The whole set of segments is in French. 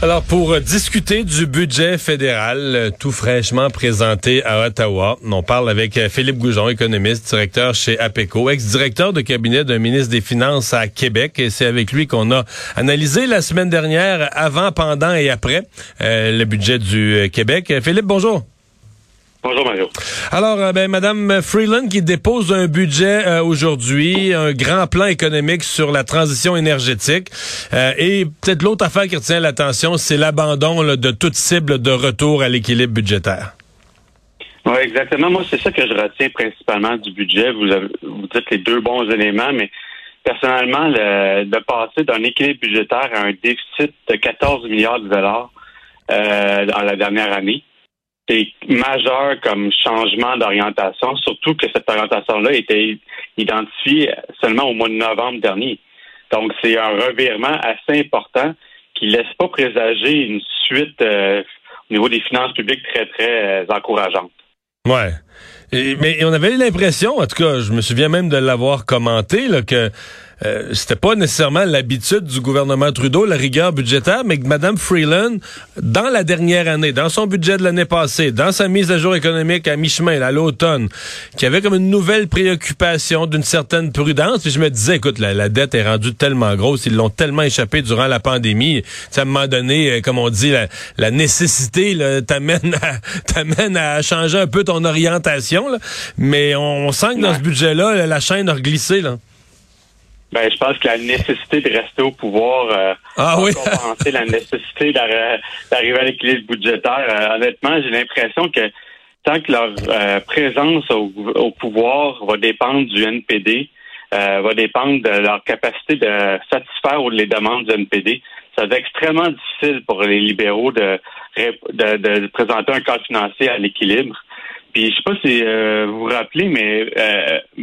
Alors, pour discuter du budget fédéral euh, tout fraîchement présenté à Ottawa, on parle avec euh, Philippe Goujon, économiste, directeur chez APECO, ex-directeur de cabinet d'un ministre des Finances à Québec. Et c'est avec lui qu'on a analysé la semaine dernière, avant, pendant et après, euh, le budget du Québec. Philippe, bonjour. Bonjour Mario. Alors, euh, ben, Madame Freeland qui dépose un budget euh, aujourd'hui, un grand plan économique sur la transition énergétique. Euh, et peut-être l'autre affaire qui retient l'attention, c'est l'abandon de toute cible de retour à l'équilibre budgétaire. Oui, exactement. Moi, c'est ça que je retiens principalement du budget. Vous, vous dites les deux bons éléments, mais personnellement, de passer d'un équilibre budgétaire à un déficit de 14 milliards de dollars dans la dernière année, c'est majeur comme changement d'orientation, surtout que cette orientation-là était identifiée seulement au mois de novembre dernier. Donc, c'est un revirement assez important qui laisse pas présager une suite euh, au niveau des finances publiques très, très euh, encourageante. Ouais. mais on avait l'impression, en tout cas, je me souviens même de l'avoir commenté, là, que euh, c'était pas nécessairement l'habitude du gouvernement Trudeau, la rigueur budgétaire, mais que Mme Freeland, dans la dernière année, dans son budget de l'année passée, dans sa mise à jour économique à mi-chemin, à l'automne, qui avait comme une nouvelle préoccupation d'une certaine prudence. Puis je me disais, écoute, la, dette est rendue tellement grosse, ils l'ont tellement échappé durant la pandémie. Ça m'a donné, euh, comme on dit, la, nécessité t'amène à, t'amène à changer un peu ton orientation. Mais on, sent que dans ce budget-là, la chaîne a glissé. Là. Ben, je pense que la nécessité de rester au pouvoir euh, ah, oui. compenser la nécessité d'arriver à l'équilibre budgétaire. Euh, honnêtement, j'ai l'impression que tant que leur euh, présence au, pouvoir va dépendre du NPD, euh, va dépendre de leur capacité de satisfaire les demandes du NPD, ça va être extrêmement difficile pour les libéraux de, de, de présenter un cadre financier à l'équilibre. Puis je sais pas si vous vous rappelez, mais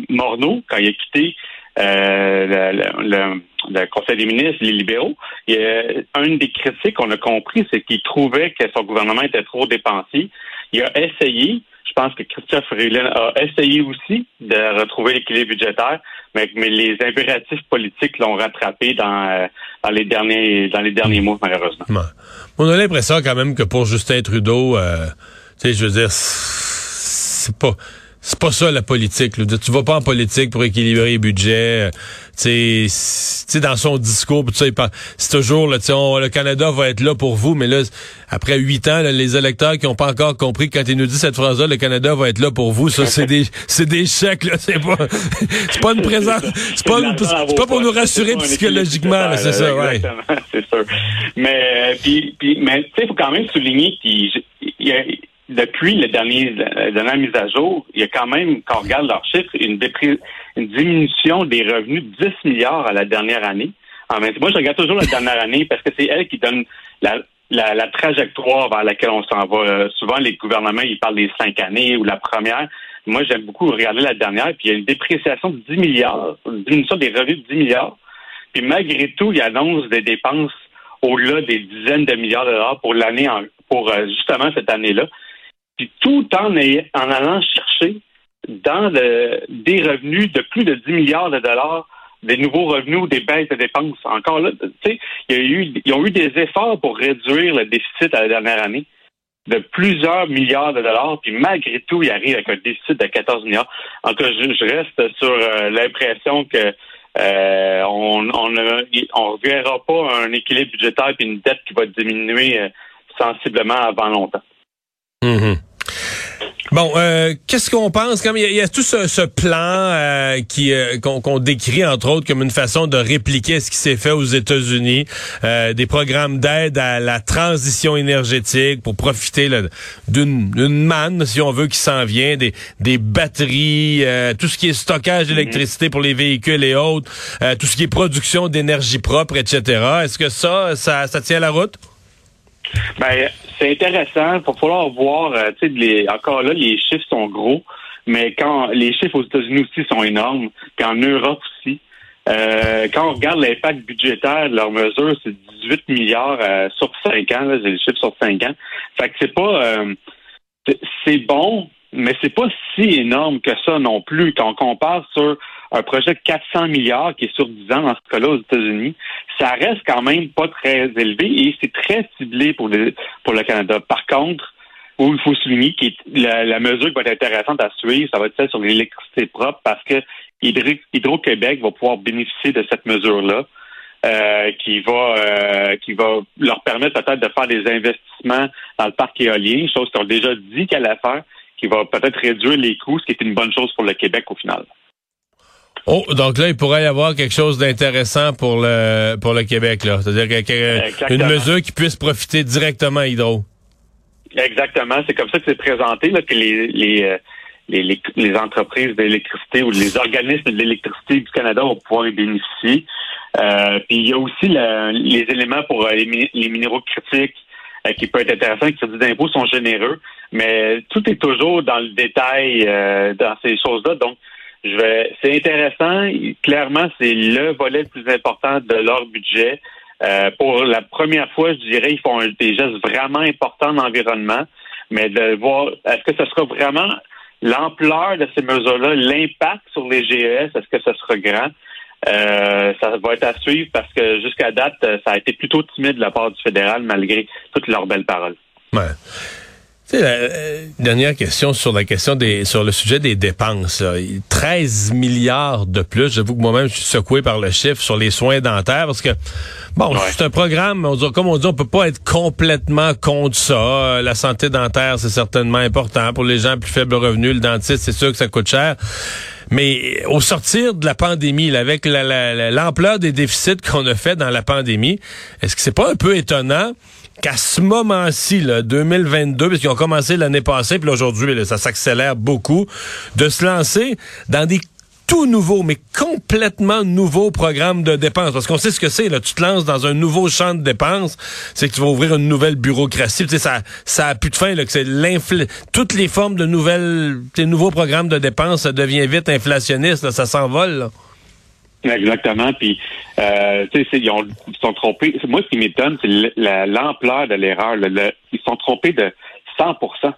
Morneau, quand il a quitté euh, le, le, Conseil des ministres, les libéraux, a, une des critiques qu'on a compris, c'est qu'il trouvait que son gouvernement était trop dépensier. Il a essayé, je pense que Christophe Freeland a essayé aussi de retrouver l'équilibre budgétaire, mais, mais, les impératifs politiques l'ont rattrapé dans, euh, dans les derniers dans les derniers mois, malheureusement. On a l'impression quand même que pour Justin Trudeau, euh, je veux dire, c'est pas c'est pas ça la politique. Là. Tu vas pas en politique pour équilibrer les budgets. Tu sais, dans son discours, c'est toujours là, le Canada va être là pour vous, mais là, après huit ans, les électeurs qui ont pas encore compris quand il nous dit cette phrase-là, le Canada va être là pour vous, ça c'est des c'est des chèques là, c'est pas c'est pas une présence, c'est pas, pas pour nous rassurer psychologiquement, c'est ça, ouais. c'est sûr. Mais puis, puis mais tu sais, faut quand même souligner qu'il y a depuis le dernier, la dernière mise à jour, il y a quand même, quand on regarde leurs chiffres, une, une diminution des revenus de 10 milliards à la dernière année. En moi, je regarde toujours la dernière année parce que c'est elle qui donne la, la, trajectoire vers laquelle on s'en va. Euh, souvent, les gouvernements, ils parlent des cinq années ou la première. Moi, j'aime beaucoup regarder la dernière, puis il y a une dépréciation de 10 milliards, une diminution des revenus de 10 milliards. Puis malgré tout, il annonce des dépenses au-delà des dizaines de milliards de dollars pour l'année, pour euh, justement cette année-là puis tout en, en allant chercher dans des revenus de plus de 10 milliards de dollars, des nouveaux revenus ou des baisses de dépenses. Encore là, tu sais, il y a eu, ils ont eu des efforts pour réduire le déficit à la dernière année de plusieurs milliards de dollars, puis malgré tout, ils arrivent avec un déficit de 14 milliards. En tout cas, je, reste sur euh, l'impression que euh, on on ne on verra pas un équilibre budgétaire puis une dette qui va diminuer euh, sensiblement avant longtemps. Mm-hmm. Bon, euh, qu'est-ce qu'on pense? Comme il y, a tout ce, plan euh, qui euh, qu'on décrit entre autres comme une façon de répliquer ce qui s'est fait aux États-Unis, des programmes d'aide à la transition énergétique pour profiter d'une manne si on veut qui s'en vient, des, des batteries, tout ce qui est stockage d'électricité pour les véhicules et autres, tout ce qui est production d'énergie propre, etc. Est-ce que ça, ça, ça tient la route? Ben, c'est intéressant. Il va falloir voir, euh, tu sais, encore là, les chiffres sont gros, mais quand les chiffres aux États-Unis aussi sont énormes, qu'en Europe aussi. Euh, quand on regarde l'impact budgétaire de leurs mesures, c'est 18 milliards euh, sur 5 ans. J'ai le sur 5 ans. Fait que c'est pas... C'est bon, mais c'est pas si énorme que ça non plus. Quand on compare sur un projet de 400 milliards qui est sur 10 ans dans ce cas-là aux États-Unis, ça reste quand même pas très élevé et c'est très ciblé pour, le Canada. Par contre, où il faut souligner que la, mesure qui va être intéressante à suivre, ça va être celle sur l'électricité propre parce que Hydro-Québec va pouvoir bénéficier de cette mesure-là. Euh, qui va euh, qui va leur permettre peut-être de faire des investissements dans le parc éolien, chose qu'ils ont déjà dit qu'elle allait faire, qui va peut-être réduire les coûts, ce qui est une bonne chose pour le Québec au final. Oh, donc là, il pourrait y avoir quelque chose d'intéressant pour le pour le Québec, là. C'est-à-dire une mesure qui puisse profiter directement à Hydro. Exactement. C'est comme ça que c'est présenté, là, que les, les, euh, les, les, entreprises d'électricité ou les organismes de l'électricité du Canada vont pouvoir y bénéficier. Euh, puis il y a aussi les éléments pour euh, les, minéraux critiques euh, qui peuvent être intéressants. Les crédits d'impôt sont généreux, mais tout est toujours dans le détail dans ces choses-là. Donc, je vais. C'est intéressant. Clairement, c'est le volet le plus important de leur budget. Euh, pour la première fois, je dirais, ils font des gestes vraiment importants dans l'environnement, mais de voir, est-ce que ce sera vraiment l'ampleur de ces mesures-là, l'impact sur les GES, est-ce que ce sera grand? Euh, ça va être à suivre parce que jusqu'à date, ça a été plutôt timide de la part du fédéral malgré toutes leurs belles paroles. Ouais. Tu sais, la, dernière question sur la question des sur le sujet des dépenses. 13 milliards de plus. J'avoue que moi-même, je suis secoué par le chiffre sur les soins dentaires parce que bon, c'est un programme, on dit, comme on dit, on peut pas être complètement contre ça. La santé dentaire, c'est certainement important. Pour les gens à plus faible revenu, le dentiste, c'est sûr que ça coûte cher. Mais au sortir de la pandémie, avec l'ampleur des déficits qu'on a fait dans la pandémie, est-ce que c'est pas un peu étonnant qu'à ce moment-ci, 2022, puisqu'ils ont commencé l'année passée, puis aujourd'hui, ça s'accélère beaucoup, de se lancer dans des tout nouveaux, mais complètement nouveaux programmes de dépenses. Parce qu'on sait ce que c'est, là. Tu te lances dans un nouveau champ de dépenses, c'est que tu vas ouvrir une nouvelle bureaucratie. Tu sais, ça, ça a plus de fin, là, que c'est toutes les formes de nouvelles, ces nouveaux programmes de dépenses, ça devient vite inflationniste, ça s'envole, Exactement. Puis, euh, tu sais, ils, ils sont trompés. Moi, ce qui m'étonne, c'est l'ampleur de l'erreur. Ils sont trompés de 100 c'est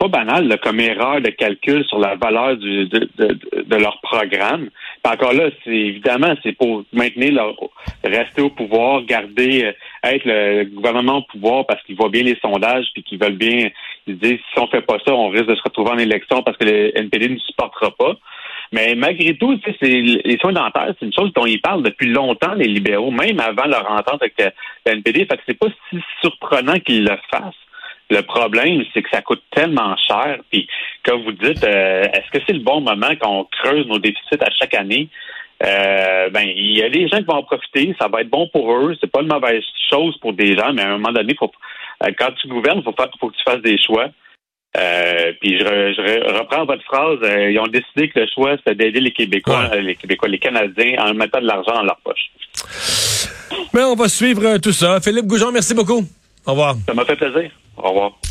pas banal comme erreur de calcul sur la valeur du, de, de, leur programme. Puis encore là, c'est évidemment c'est pour maintenir leur rester au pouvoir, garder euh, être le gouvernement au pouvoir parce qu'ils voient bien les sondages puis qu'ils veulent bien ils disent si on fait pas ça, on risque de se retrouver en élection parce que le NPD ne supportera pas. Mais malgré tout, les soins dentaires, c'est une chose dont ils parlent depuis longtemps, les libéraux, même avant leur entente avec le NPD. Fait que c'est pas si surprenant qu'ils le fassent. Le problème, c'est que ça coûte tellement cher. Puis, comme vous dites, euh, est-ce que c'est le bon moment qu'on creuse nos déficits à chaque année? Euh, ben, il y a des gens qui vont en profiter. Ça va être bon pour eux. C'est pas une mauvaise chose pour des gens, mais à un moment donné, faut, euh, quand tu gouvernes, il faut, faut, que tu fasses des choix. puis je, reprends votre phrase. ils ont décidé que le choix, c'était d'aider les Québécois, les Québécois, les Canadiens en mettant de l'argent dans leur poche. Mais on va suivre tout ça. Philippe Goujon, merci beaucoup. Au revoir. Ça m'a fait plaisir. Au revoir.